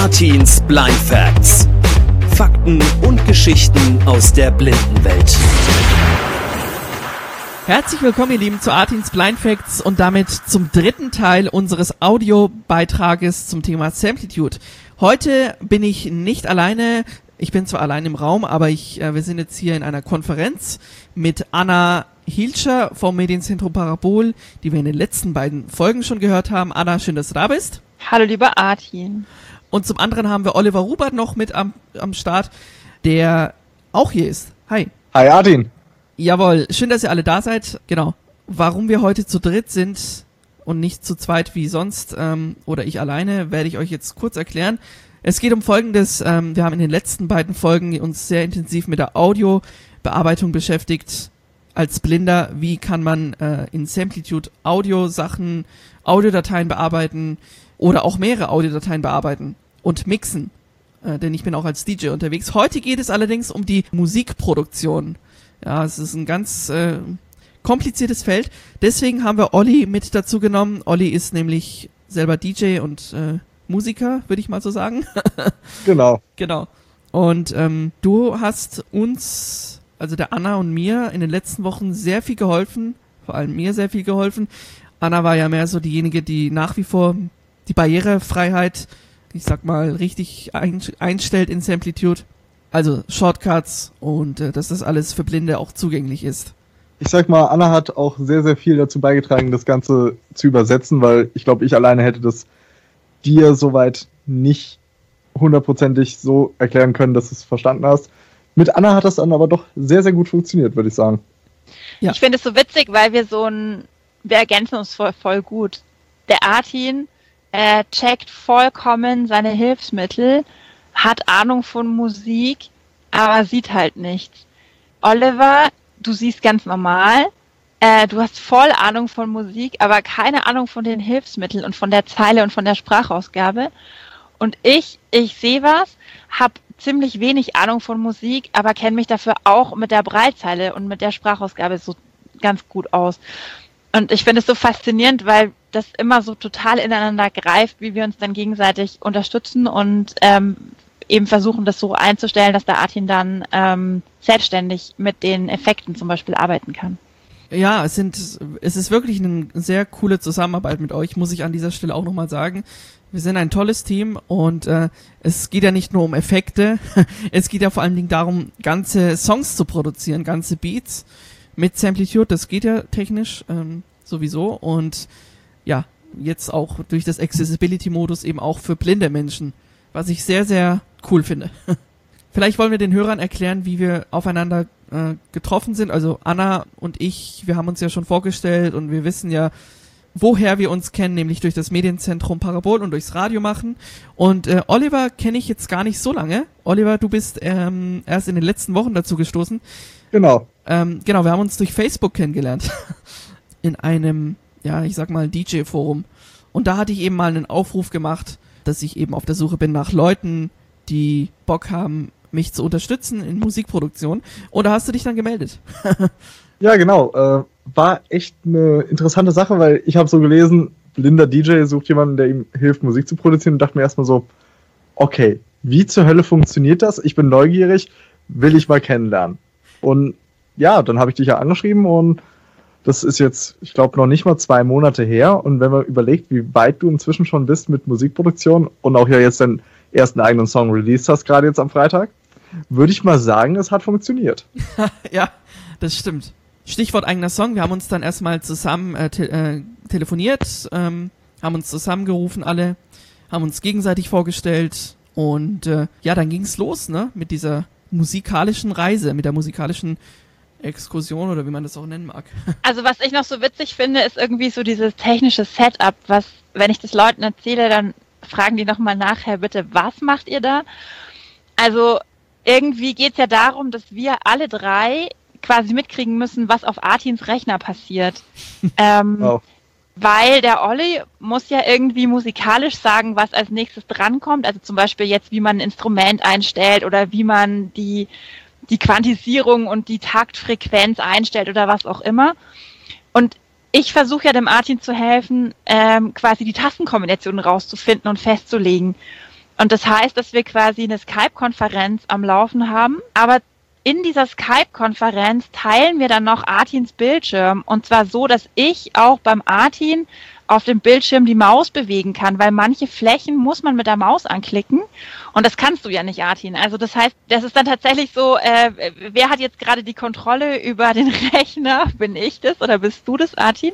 Artins Blind Facts. Fakten und Geschichten aus der Blindenwelt. Herzlich willkommen, ihr Lieben, zu Artins Blind Facts und damit zum dritten Teil unseres Audiobeitrages zum Thema Samplitude. Heute bin ich nicht alleine. Ich bin zwar allein im Raum, aber ich, äh, wir sind jetzt hier in einer Konferenz mit Anna Hilscher vom Medienzentrum Parabol, die wir in den letzten beiden Folgen schon gehört haben. Anna, schön, dass du da bist. Hallo, lieber Artin. Und zum anderen haben wir Oliver Rubert noch mit am, am Start, der auch hier ist. Hi. Hi, Artin. Jawohl, schön, dass ihr alle da seid. Genau. Warum wir heute zu dritt sind und nicht zu zweit wie sonst ähm, oder ich alleine, werde ich euch jetzt kurz erklären. Es geht um Folgendes. Ähm, wir haben in den letzten beiden Folgen uns sehr intensiv mit der Audiobearbeitung beschäftigt. Als Blinder, wie kann man äh, in Samplitude Audio-Sachen, Audiodateien bearbeiten oder auch mehrere Audiodateien bearbeiten und mixen. Äh, denn ich bin auch als DJ unterwegs. Heute geht es allerdings um die Musikproduktion. Ja, es ist ein ganz äh, kompliziertes Feld. Deswegen haben wir Olli mit dazu genommen. Olli ist nämlich selber DJ und äh, Musiker, würde ich mal so sagen. genau. Genau. Und ähm, du hast uns, also der Anna und mir, in den letzten Wochen sehr viel geholfen. Vor allem mir sehr viel geholfen. Anna war ja mehr so diejenige, die nach wie vor die Barrierefreiheit, ich sag mal, richtig einstellt in Samplitude. Also Shortcuts und äh, dass das alles für Blinde auch zugänglich ist. Ich sag mal, Anna hat auch sehr, sehr viel dazu beigetragen, das Ganze zu übersetzen, weil ich glaube, ich alleine hätte das dir soweit nicht hundertprozentig so erklären können, dass du es verstanden hast. Mit Anna hat das dann aber doch sehr, sehr gut funktioniert, würde ich sagen. Ja. Ich finde es so witzig, weil wir so ein, wir ergänzen uns voll, voll gut. Der Artin er checkt vollkommen seine Hilfsmittel, hat Ahnung von Musik, aber sieht halt nichts. Oliver, du siehst ganz normal, äh, du hast voll Ahnung von Musik, aber keine Ahnung von den Hilfsmitteln und von der Zeile und von der Sprachausgabe. Und ich, ich sehe was, habe ziemlich wenig Ahnung von Musik, aber kenne mich dafür auch mit der Breitzeile und mit der Sprachausgabe so ganz gut aus. Und ich finde es so faszinierend, weil das immer so total ineinander greift, wie wir uns dann gegenseitig unterstützen und ähm, eben versuchen, das so einzustellen, dass der Artin dann ähm, selbstständig mit den Effekten zum Beispiel arbeiten kann. Ja, es sind, es ist wirklich eine sehr coole Zusammenarbeit mit euch, muss ich an dieser Stelle auch nochmal sagen. Wir sind ein tolles Team und äh, es geht ja nicht nur um Effekte, es geht ja vor allen Dingen darum, ganze Songs zu produzieren, ganze Beats mit Samplitude, das geht ja technisch ähm, sowieso und ja, jetzt auch durch das Accessibility-Modus eben auch für blinde Menschen, was ich sehr, sehr cool finde. Vielleicht wollen wir den Hörern erklären, wie wir aufeinander äh, getroffen sind. Also Anna und ich, wir haben uns ja schon vorgestellt und wir wissen ja, woher wir uns kennen, nämlich durch das Medienzentrum Parabol und durchs Radio machen. Und äh, Oliver kenne ich jetzt gar nicht so lange. Oliver, du bist ähm, erst in den letzten Wochen dazu gestoßen. Genau. Ähm, genau, wir haben uns durch Facebook kennengelernt. in einem ja, ich sag mal, DJ-Forum. Und da hatte ich eben mal einen Aufruf gemacht, dass ich eben auf der Suche bin nach Leuten, die Bock haben, mich zu unterstützen in Musikproduktion. Und da hast du dich dann gemeldet. ja, genau. Äh, war echt eine interessante Sache, weil ich habe so gelesen, blinder DJ sucht jemanden, der ihm hilft, Musik zu produzieren und dachte mir erstmal so, okay, wie zur Hölle funktioniert das? Ich bin neugierig, will ich mal kennenlernen. Und ja, dann habe ich dich ja angeschrieben und das ist jetzt, ich glaube, noch nicht mal zwei Monate her. Und wenn man überlegt, wie weit du inzwischen schon bist mit Musikproduktion und auch ja jetzt deinen ersten eigenen Song released hast, gerade jetzt am Freitag, würde ich mal sagen, es hat funktioniert. ja, das stimmt. Stichwort eigener Song. Wir haben uns dann erstmal zusammen äh, te äh, telefoniert, ähm, haben uns zusammengerufen alle, haben uns gegenseitig vorgestellt und äh, ja, dann ging's los, ne, mit dieser musikalischen Reise, mit der musikalischen Exkursion oder wie man das auch nennen mag. Also was ich noch so witzig finde, ist irgendwie so dieses technische Setup, was, wenn ich das Leuten erzähle, dann fragen die nochmal nachher bitte, was macht ihr da? Also irgendwie geht es ja darum, dass wir alle drei quasi mitkriegen müssen, was auf Artins Rechner passiert. ähm, wow. Weil der Olli muss ja irgendwie musikalisch sagen, was als nächstes drankommt. Also zum Beispiel jetzt, wie man ein Instrument einstellt oder wie man die die Quantisierung und die Taktfrequenz einstellt oder was auch immer. Und ich versuche ja dem Artin zu helfen, ähm, quasi die Tastenkombinationen rauszufinden und festzulegen. Und das heißt, dass wir quasi eine Skype-Konferenz am Laufen haben, aber in dieser Skype-Konferenz teilen wir dann noch Artins Bildschirm. Und zwar so, dass ich auch beim Artin auf dem Bildschirm die Maus bewegen kann, weil manche Flächen muss man mit der Maus anklicken und das kannst du ja nicht, Artin. Also das heißt, das ist dann tatsächlich so, äh, wer hat jetzt gerade die Kontrolle über den Rechner? Bin ich das oder bist du das, Artin?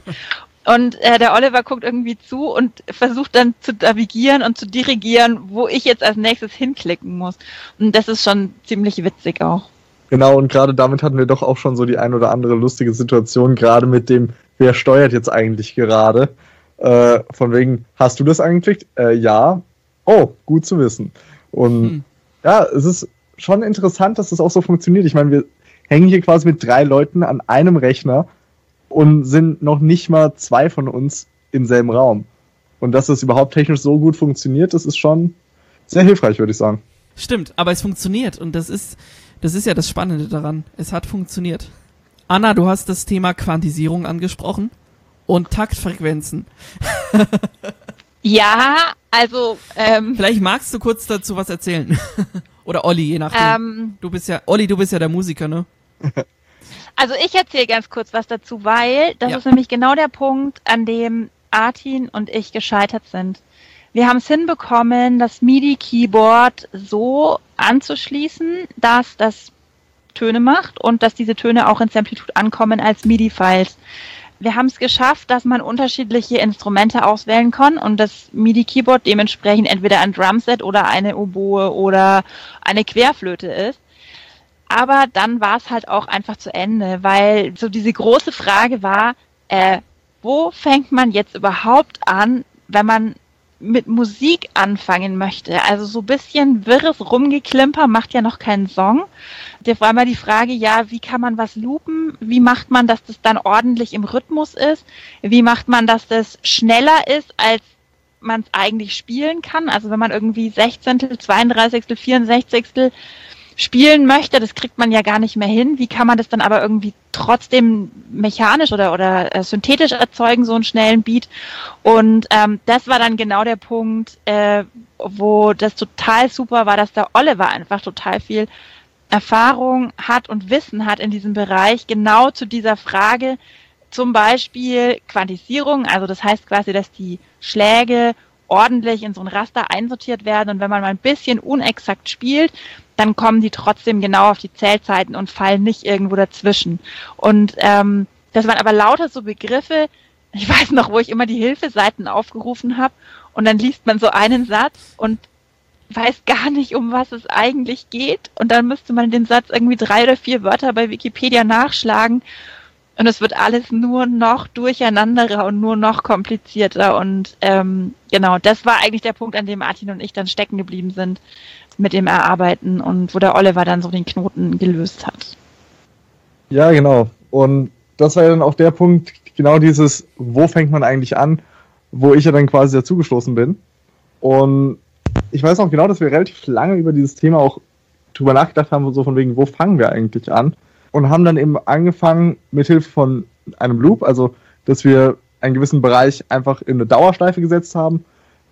Und äh, der Oliver guckt irgendwie zu und versucht dann zu navigieren und zu dirigieren, wo ich jetzt als nächstes hinklicken muss. Und das ist schon ziemlich witzig auch. Genau, und gerade damit hatten wir doch auch schon so die ein oder andere lustige Situation, gerade mit dem, wer steuert jetzt eigentlich gerade. Äh, von wegen, hast du das angeklickt? Äh, ja. Oh, gut zu wissen. Und hm. ja, es ist schon interessant, dass das auch so funktioniert. Ich meine, wir hängen hier quasi mit drei Leuten an einem Rechner und sind noch nicht mal zwei von uns im selben Raum. Und dass das überhaupt technisch so gut funktioniert, das ist schon sehr hilfreich, würde ich sagen. Stimmt, aber es funktioniert und das ist, das ist ja das Spannende daran. Es hat funktioniert. Anna, du hast das Thema Quantisierung angesprochen und Taktfrequenzen. ja, also ähm, vielleicht magst du kurz dazu was erzählen oder Olli, je nachdem. Ähm, du bist ja Olli, du bist ja der Musiker, ne? Also ich erzähle ganz kurz was dazu, weil das ja. ist nämlich genau der Punkt, an dem Artin und ich gescheitert sind. Wir haben es hinbekommen, das MIDI-Keyboard so anzuschließen, dass das Töne macht und dass diese Töne auch in Samplitude ankommen als MIDI-Files. Wir haben es geschafft, dass man unterschiedliche Instrumente auswählen kann und das MIDI-Keyboard dementsprechend entweder ein Drumset oder eine Oboe oder eine Querflöte ist. Aber dann war es halt auch einfach zu Ende, weil so diese große Frage war, äh, wo fängt man jetzt überhaupt an, wenn man mit Musik anfangen möchte. Also so bisschen wirres Rumgeklimper macht ja noch keinen Song. Da war mal die Frage, ja, wie kann man was loopen? Wie macht man, dass das dann ordentlich im Rhythmus ist? Wie macht man, dass das schneller ist, als man es eigentlich spielen kann? Also wenn man irgendwie 16., 32., 64 spielen möchte, das kriegt man ja gar nicht mehr hin. Wie kann man das dann aber irgendwie trotzdem mechanisch oder, oder äh, synthetisch erzeugen, so einen schnellen Beat? Und ähm, das war dann genau der Punkt, äh, wo das total super war, dass der Oliver einfach total viel Erfahrung hat und Wissen hat in diesem Bereich, genau zu dieser Frage, zum Beispiel Quantisierung, also das heißt quasi, dass die Schläge ordentlich in so ein Raster einsortiert werden und wenn man mal ein bisschen unexakt spielt, dann kommen die trotzdem genau auf die Zählzeiten und fallen nicht irgendwo dazwischen. Und ähm, das waren aber lauter so Begriffe, ich weiß noch, wo ich immer die Hilfeseiten aufgerufen habe und dann liest man so einen Satz und weiß gar nicht, um was es eigentlich geht. Und dann müsste man den Satz irgendwie drei oder vier Wörter bei Wikipedia nachschlagen. Und es wird alles nur noch durcheinanderer und nur noch komplizierter. Und ähm, genau, das war eigentlich der Punkt, an dem Martin und ich dann stecken geblieben sind, mit dem Erarbeiten und wo der Oliver dann so den Knoten gelöst hat. Ja, genau. Und das war ja dann auch der Punkt, genau dieses, wo fängt man eigentlich an, wo ich ja dann quasi dazugestoßen bin. Und ich weiß auch genau, dass wir relativ lange über dieses Thema auch drüber nachgedacht haben, so von wegen, wo fangen wir eigentlich an? Und haben dann eben angefangen, mithilfe von einem Loop, also dass wir einen gewissen Bereich einfach in eine Dauerschleife gesetzt haben,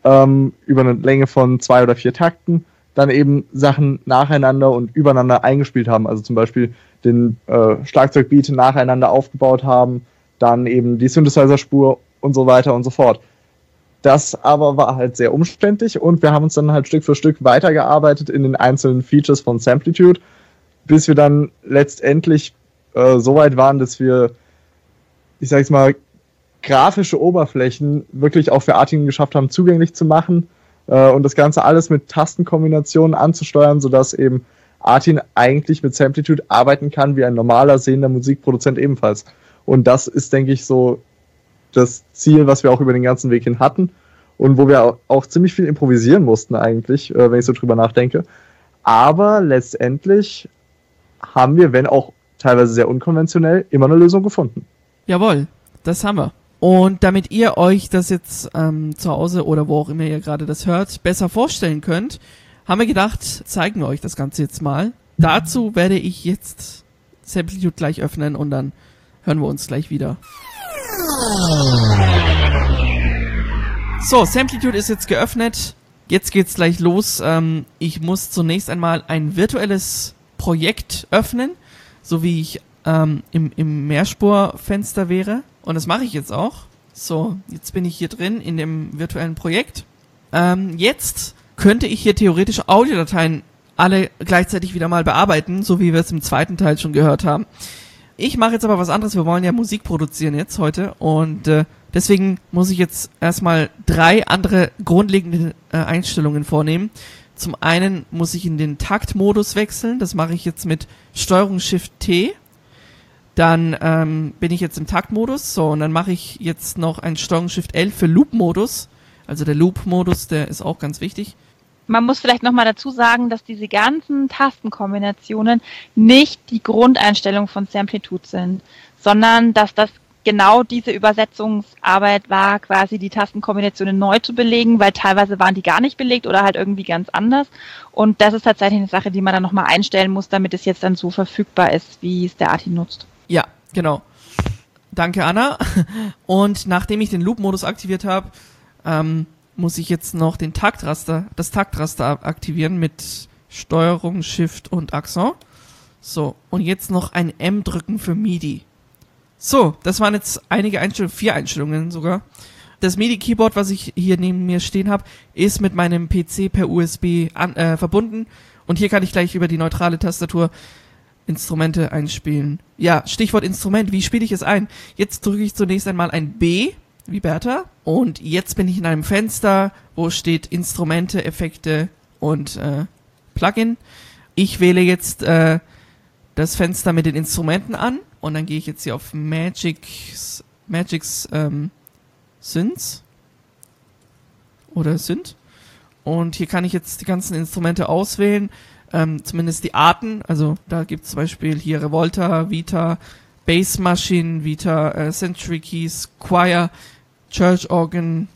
ähm, über eine Länge von zwei oder vier Takten dann eben Sachen nacheinander und übereinander eingespielt haben. Also zum Beispiel den äh, Schlagzeugbeat nacheinander aufgebaut haben, dann eben die Synthesizer-Spur und so weiter und so fort. Das aber war halt sehr umständlich und wir haben uns dann halt Stück für Stück weitergearbeitet in den einzelnen Features von Samplitude, bis wir dann letztendlich äh, so weit waren, dass wir, ich sag's mal, grafische Oberflächen wirklich auch für Artigen geschafft haben, zugänglich zu machen äh, und das Ganze alles mit Tastenkombinationen anzusteuern, sodass eben Artin eigentlich mit Samplitude arbeiten kann, wie ein normaler sehender Musikproduzent ebenfalls. Und das ist, denke ich, so das Ziel, was wir auch über den ganzen Weg hin hatten und wo wir auch ziemlich viel improvisieren mussten eigentlich, äh, wenn ich so drüber nachdenke. Aber letztendlich haben wir, wenn auch teilweise sehr unkonventionell, immer eine Lösung gefunden. Jawohl, das haben wir. Und damit ihr euch das jetzt ähm, zu Hause oder wo auch immer ihr gerade das hört, besser vorstellen könnt, haben wir gedacht, zeigen wir euch das Ganze jetzt mal. Dazu werde ich jetzt Samplitude gleich öffnen und dann hören wir uns gleich wieder. So, Samplitude ist jetzt geöffnet jetzt geht's gleich los. Ähm, ich muss zunächst einmal ein virtuelles Projekt öffnen, so wie ich ähm, im, im Mehrspurfenster wäre. Und das mache ich jetzt auch. So, jetzt bin ich hier drin in dem virtuellen Projekt. Ähm, jetzt könnte ich hier theoretisch Audiodateien alle gleichzeitig wieder mal bearbeiten, so wie wir es im zweiten Teil schon gehört haben. Ich mache jetzt aber was anderes. Wir wollen ja Musik produzieren jetzt heute und äh, deswegen muss ich jetzt erstmal drei andere grundlegende äh, Einstellungen vornehmen. Zum einen muss ich in den Taktmodus wechseln. Das mache ich jetzt mit Steuerung Shift T. Dann ähm, bin ich jetzt im Taktmodus. So, und dann mache ich jetzt noch ein Steuerung Shift L für Loop-Modus. Also der Loop-Modus, der ist auch ganz wichtig. Man muss vielleicht nochmal dazu sagen, dass diese ganzen Tastenkombinationen nicht die Grundeinstellung von Samplitude sind, sondern dass das genau diese Übersetzungsarbeit war, quasi die Tastenkombinationen neu zu belegen, weil teilweise waren die gar nicht belegt oder halt irgendwie ganz anders. Und das ist tatsächlich eine Sache, die man dann nochmal einstellen muss, damit es jetzt dann so verfügbar ist, wie es der Arti nutzt. Ja, genau. Danke, Anna. Und nachdem ich den Loop-Modus aktiviert habe, ähm, muss ich jetzt noch den Taktraster, das Taktraster aktivieren mit Steuerung, Shift und Accent. So, und jetzt noch ein M drücken für MIDI. So, das waren jetzt einige Einstellungen, vier Einstellungen sogar. Das MIDI-Keyboard, was ich hier neben mir stehen habe, ist mit meinem PC per USB an, äh, verbunden. Und hier kann ich gleich über die neutrale Tastatur Instrumente einspielen. Ja, Stichwort Instrument. Wie spiele ich es ein? Jetzt drücke ich zunächst einmal ein B wie Bertha. Und jetzt bin ich in einem Fenster, wo steht Instrumente, Effekte und äh, Plugin. Ich wähle jetzt äh, das Fenster mit den Instrumenten an und dann gehe ich jetzt hier auf Magic's, Magic's ähm, Synths oder Synth. Und hier kann ich jetzt die ganzen Instrumente auswählen, ähm, zumindest die Arten. Also da gibt es zum Beispiel hier Revolta, Vita, Bass Machine, Vita, äh, Century Keys, Choir, Church Organ,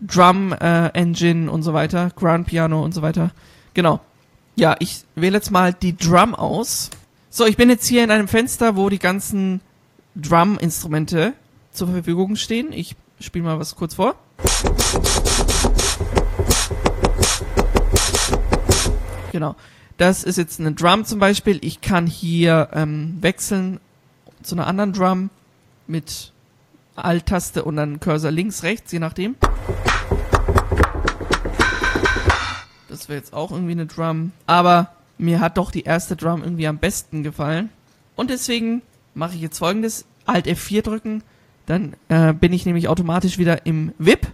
Drum äh, Engine und so weiter, Grand Piano und so weiter. Genau. Ja, ich wähle jetzt mal die Drum aus. So, ich bin jetzt hier in einem Fenster, wo die ganzen Drum-Instrumente zur Verfügung stehen. Ich spiele mal was kurz vor. Genau. Das ist jetzt eine Drum zum Beispiel. Ich kann hier ähm, wechseln zu einer anderen Drum mit Alt-Taste und dann Cursor links, rechts, je nachdem. Das wäre jetzt auch irgendwie eine Drum. Aber mir hat doch die erste Drum irgendwie am besten gefallen. Und deswegen mache ich jetzt folgendes. Alt F4 drücken. Dann äh, bin ich nämlich automatisch wieder im VIP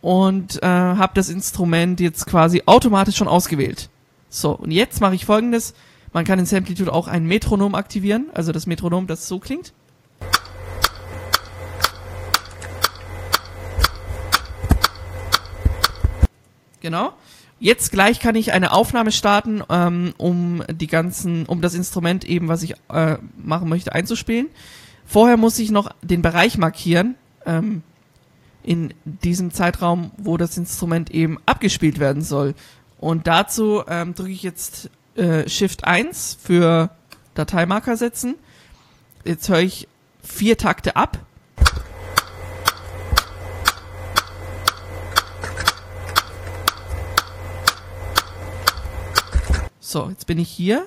und äh, habe das Instrument jetzt quasi automatisch schon ausgewählt. So, und jetzt mache ich folgendes. Man kann in Samplitude auch ein Metronom aktivieren, also das Metronom, das so klingt. Genau. Jetzt gleich kann ich eine Aufnahme starten, ähm, um die ganzen, um das Instrument eben, was ich äh, machen möchte, einzuspielen. Vorher muss ich noch den Bereich markieren, ähm, in diesem Zeitraum, wo das Instrument eben abgespielt werden soll. Und dazu ähm, drücke ich jetzt äh, Shift 1 für Dateimarker setzen. Jetzt höre ich vier Takte ab. So, jetzt bin ich hier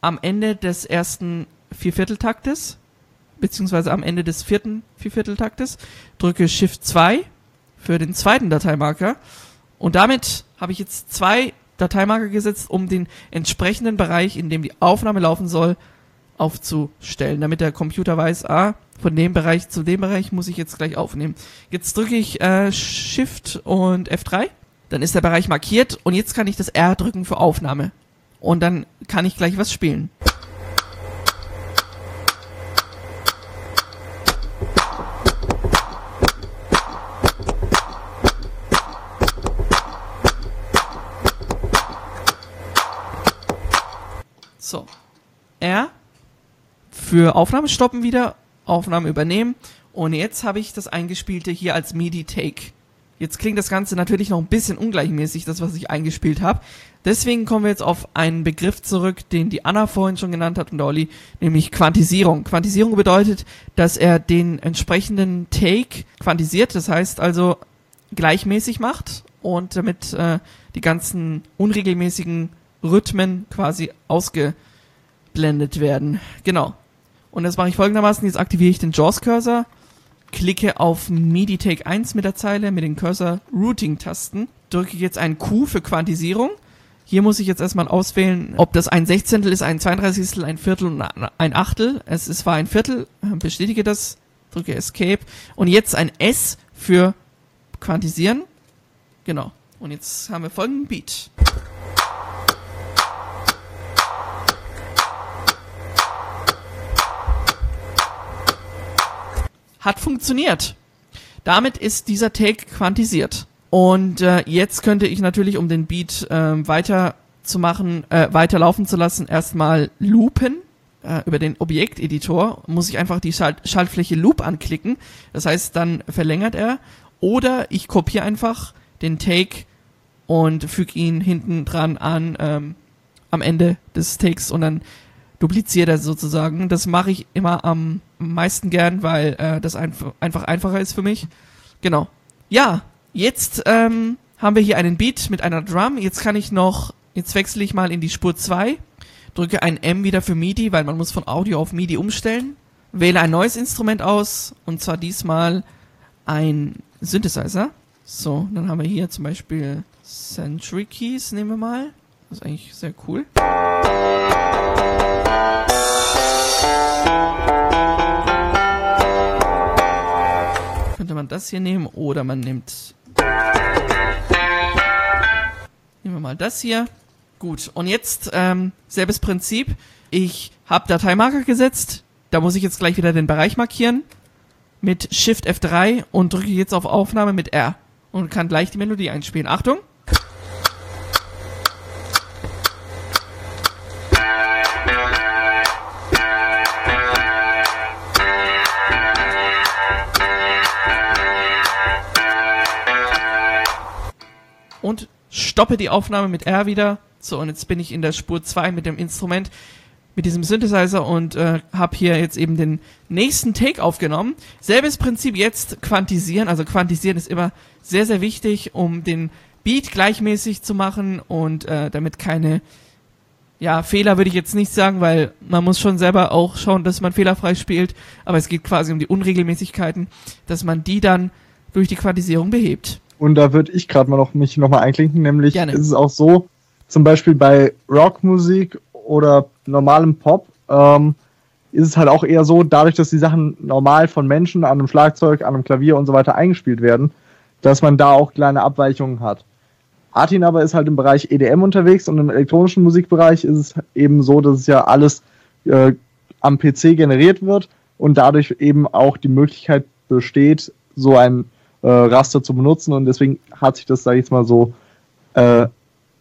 am Ende des ersten Viervierteltaktes, beziehungsweise am Ende des vierten Viervierteltaktes, drücke Shift 2 für den zweiten Dateimarker und damit habe ich jetzt zwei Dateimarker gesetzt, um den entsprechenden Bereich, in dem die Aufnahme laufen soll, aufzustellen, damit der Computer weiß, ah, von dem Bereich zu dem Bereich muss ich jetzt gleich aufnehmen. Jetzt drücke ich äh, Shift und F3, dann ist der Bereich markiert und jetzt kann ich das R drücken für Aufnahme und dann kann ich gleich was spielen. So. R für Aufnahme stoppen wieder, Aufnahme übernehmen und jetzt habe ich das eingespielte hier als MIDI Take. Jetzt klingt das Ganze natürlich noch ein bisschen ungleichmäßig, das was ich eingespielt habe. Deswegen kommen wir jetzt auf einen Begriff zurück, den die Anna vorhin schon genannt hat und der Olli, nämlich Quantisierung. Quantisierung bedeutet, dass er den entsprechenden Take quantisiert, das heißt also gleichmäßig macht und damit äh, die ganzen unregelmäßigen Rhythmen quasi ausgeblendet werden. Genau. Und das mache ich folgendermaßen. Jetzt aktiviere ich den JAWS-Cursor, klicke auf MIDI Take 1 mit der Zeile mit den Cursor-Routing-Tasten, drücke jetzt ein Q für Quantisierung. Hier muss ich jetzt erstmal auswählen, ob das ein Sechzehntel ist, ein Zweiunddreißigstel, ein Viertel und ein Achtel. Es ist, war ein Viertel, bestätige das, drücke Escape. Und jetzt ein S für Quantisieren. Genau. Und jetzt haben wir folgenden Beat. Hat funktioniert. Damit ist dieser Take quantisiert. Und äh, jetzt könnte ich natürlich, um den Beat äh, weiter zu machen, äh, weiterlaufen zu lassen, erstmal loopen äh, über den Objekteditor. Muss ich einfach die Schalt Schaltfläche Loop anklicken. Das heißt, dann verlängert er. Oder ich kopiere einfach den Take und füge ihn hinten dran an ähm, am Ende des Takes und dann dupliziert er sozusagen. Das mache ich immer am meisten gern, weil äh, das einf einfach einfacher ist für mich. Genau. Ja, jetzt ähm, haben wir hier einen Beat mit einer Drum. Jetzt kann ich noch, jetzt wechsle ich mal in die Spur 2, drücke ein M wieder für MIDI, weil man muss von Audio auf MIDI umstellen. Wähle ein neues Instrument aus und zwar diesmal ein Synthesizer. So, dann haben wir hier zum Beispiel Century Keys, nehmen wir mal. Das ist eigentlich sehr cool. Könnte man das hier nehmen oder man nimmt. Nehmen wir mal das hier. Gut, und jetzt ähm, selbes Prinzip. Ich habe Dateimarker gesetzt. Da muss ich jetzt gleich wieder den Bereich markieren. Mit Shift F3 und drücke jetzt auf Aufnahme mit R. Und kann gleich die Melodie einspielen. Achtung! Und stoppe die Aufnahme mit R wieder. So, und jetzt bin ich in der Spur 2 mit dem Instrument, mit diesem Synthesizer und äh, habe hier jetzt eben den nächsten Take aufgenommen. Selbes Prinzip jetzt quantisieren. Also quantisieren ist immer sehr, sehr wichtig, um den Beat gleichmäßig zu machen und äh, damit keine ja, Fehler würde ich jetzt nicht sagen, weil man muss schon selber auch schauen, dass man fehlerfrei spielt, aber es geht quasi um die Unregelmäßigkeiten, dass man die dann durch die Quantisierung behebt. Und da würde ich gerade mal noch mich noch mal einklinken, nämlich Gerne. ist es auch so, zum Beispiel bei Rockmusik oder normalem Pop, ähm, ist es halt auch eher so, dadurch, dass die Sachen normal von Menschen an einem Schlagzeug, an einem Klavier und so weiter eingespielt werden, dass man da auch kleine Abweichungen hat. Artin aber ist halt im Bereich EDM unterwegs und im elektronischen Musikbereich ist es eben so, dass es ja alles äh, am PC generiert wird und dadurch eben auch die Möglichkeit besteht, so ein äh, Raster zu benutzen und deswegen hat sich das, sage ich jetzt mal so, äh,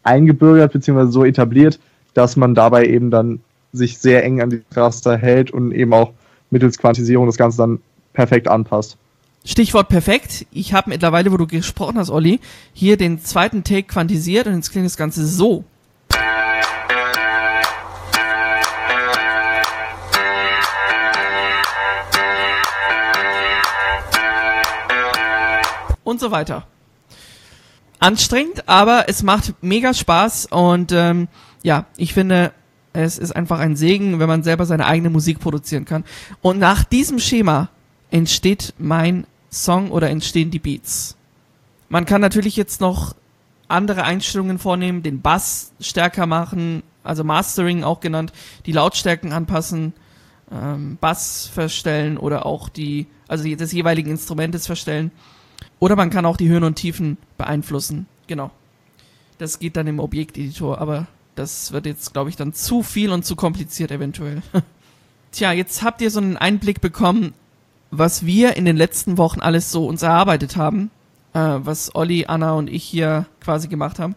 eingebürgert bzw. so etabliert, dass man dabei eben dann sich sehr eng an die Raster hält und eben auch mittels Quantisierung das Ganze dann perfekt anpasst. Stichwort perfekt. Ich habe mittlerweile, wo du gesprochen hast, Olli, hier den zweiten Take quantisiert und jetzt klingt das Ganze so. Und so weiter. Anstrengend, aber es macht mega Spaß und ähm, ja, ich finde, es ist einfach ein Segen, wenn man selber seine eigene Musik produzieren kann. Und nach diesem Schema entsteht mein Song oder entstehen die Beats. Man kann natürlich jetzt noch andere Einstellungen vornehmen, den Bass stärker machen, also Mastering auch genannt, die Lautstärken anpassen, ähm, Bass verstellen oder auch die, also des jeweiligen Instrumentes verstellen. Oder man kann auch die Höhen und Tiefen beeinflussen. Genau. Das geht dann im Objekteditor, aber das wird jetzt, glaube ich, dann zu viel und zu kompliziert eventuell. Tja, jetzt habt ihr so einen Einblick bekommen, was wir in den letzten Wochen alles so uns erarbeitet haben, äh, was Olli, Anna und ich hier quasi gemacht haben.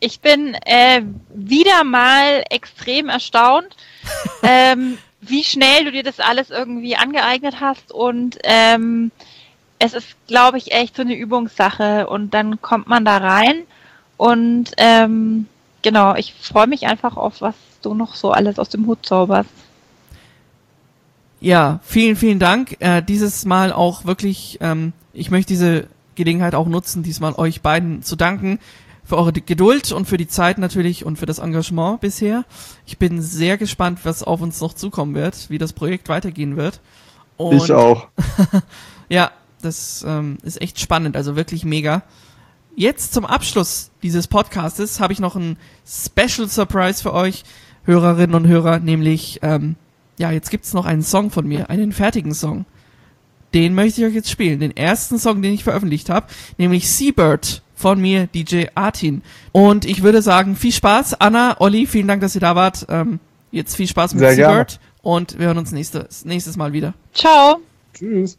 Ich bin äh, wieder mal extrem erstaunt, ähm, wie schnell du dir das alles irgendwie angeeignet hast und ähm, es ist, glaube ich, echt so eine Übungssache und dann kommt man da rein und ähm, genau, ich freue mich einfach auf, was du noch so alles aus dem Hut zauberst. Ja, vielen, vielen Dank. Äh, dieses Mal auch wirklich, ähm, ich möchte diese Gelegenheit auch nutzen, diesmal euch beiden zu danken für eure Geduld und für die Zeit natürlich und für das Engagement bisher. Ich bin sehr gespannt, was auf uns noch zukommen wird, wie das Projekt weitergehen wird. Und ich auch. ja, das ähm, ist echt spannend, also wirklich mega. Jetzt zum Abschluss dieses Podcastes habe ich noch einen Special Surprise für euch, Hörerinnen und Hörer, nämlich, ähm, ja, jetzt gibt's noch einen Song von mir, einen fertigen Song. Den möchte ich euch jetzt spielen, den ersten Song, den ich veröffentlicht habe, nämlich Seabird von mir, DJ Artin. Und ich würde sagen, viel Spaß. Anna, Olli, vielen Dank, dass ihr da wart. Ähm, jetzt viel Spaß mit Seabird und wir hören uns nächstes, nächstes Mal wieder. Ciao. Tschüss.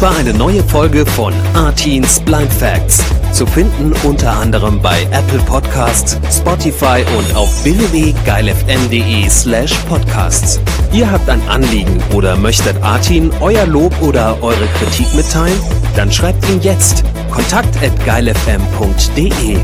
War eine neue Folge von Artins Blind Facts. Zu finden unter anderem bei Apple Podcasts, Spotify und auf www.geilfm.de slash podcasts. Ihr habt ein Anliegen oder möchtet Artin euer Lob oder eure Kritik mitteilen? Dann schreibt ihn jetzt kontakt at geilfm.de.